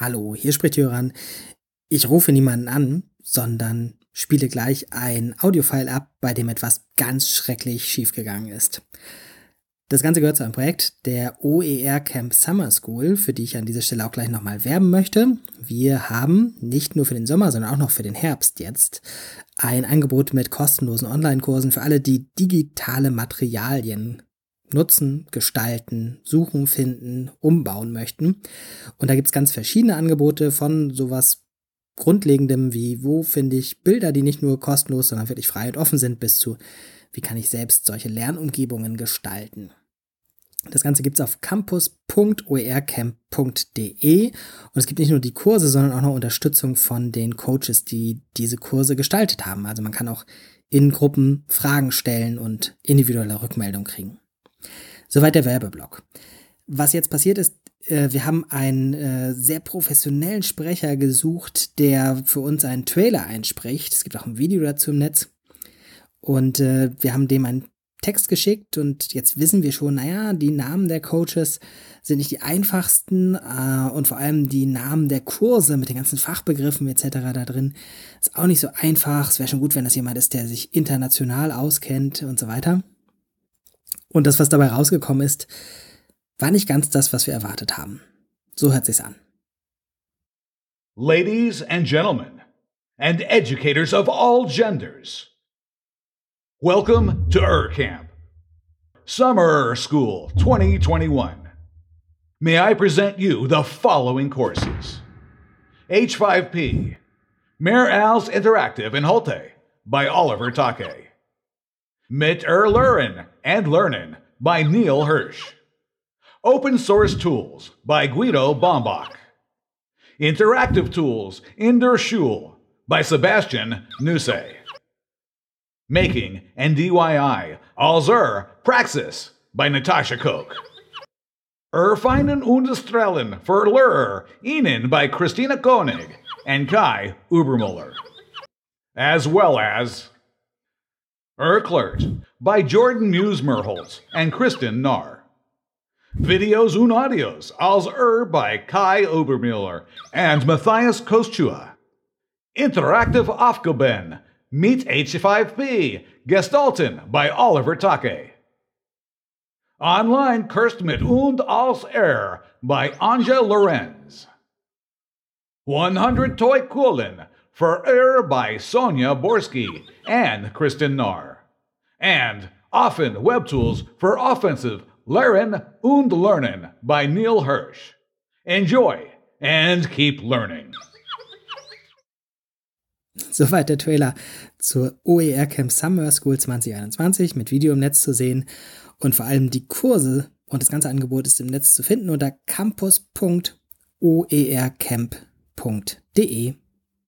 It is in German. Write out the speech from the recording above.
Hallo, hier spricht Jöran. Ich rufe niemanden an, sondern spiele gleich ein Audiofile ab, bei dem etwas ganz schrecklich schiefgegangen ist. Das Ganze gehört zu einem Projekt der OER Camp Summer School, für die ich an dieser Stelle auch gleich nochmal werben möchte. Wir haben nicht nur für den Sommer, sondern auch noch für den Herbst jetzt ein Angebot mit kostenlosen Online-Kursen für alle, die digitale Materialien nutzen, gestalten, suchen, finden, umbauen möchten. Und da gibt es ganz verschiedene Angebote von sowas Grundlegendem wie, wo finde ich Bilder, die nicht nur kostenlos, sondern wirklich frei und offen sind, bis zu, wie kann ich selbst solche Lernumgebungen gestalten. Das Ganze gibt es auf campus.oercamp.de und es gibt nicht nur die Kurse, sondern auch noch Unterstützung von den Coaches, die diese Kurse gestaltet haben. Also man kann auch in Gruppen Fragen stellen und individuelle Rückmeldung kriegen. Soweit der Werbeblock. Was jetzt passiert ist, äh, wir haben einen äh, sehr professionellen Sprecher gesucht, der für uns einen Trailer einspricht. Es gibt auch ein Video dazu im Netz. Und äh, wir haben dem einen Text geschickt und jetzt wissen wir schon, naja, die Namen der Coaches sind nicht die einfachsten und vor allem die Namen der Kurse mit den ganzen Fachbegriffen etc. da drin ist auch nicht so einfach. Es wäre schon gut, wenn das jemand ist, der sich international auskennt und so weiter. Und das, was dabei rausgekommen ist, war nicht ganz das, was wir erwartet haben. So hört sich's an. Ladies and gentlemen, and educators of all genders, welcome to ErCamp, Summer School 2021. May I present you the following courses H5P, Mayor Al's Interactive in Holte by Oliver Take. Mit er Luren and Learnin by Neil Hirsch. Open Source Tools by Guido Bombach. Interactive Tools in der Schule by Sebastian Nuse. Making and DIY Alzer Praxis by Natasha Koch. Erfeinen und Strellen für Lehrer Ihnen by Christina Koenig and Kai Ubermuller. As well as Erklert by Jordan Muse-Merholtz and Kristen Narr. Videos und Audios als Er by Kai Obermüller and Matthias Koschua. Interactive Aufgaben Meet H5P Gestalten by Oliver Take. Online Cursed mit und als Er by Anja Lorenz. 100 Toy Kulen for Er by Sonia Borsky and Kristen Narr. And Often Web Tools for Offensive Lehren und Lernen by Neil Hirsch. Enjoy and keep learning. Soweit der Trailer zur OER Camp Summer School 2021 mit Video im Netz zu sehen und vor allem die Kurse und das ganze Angebot ist im Netz zu finden unter campus.oercamp.de.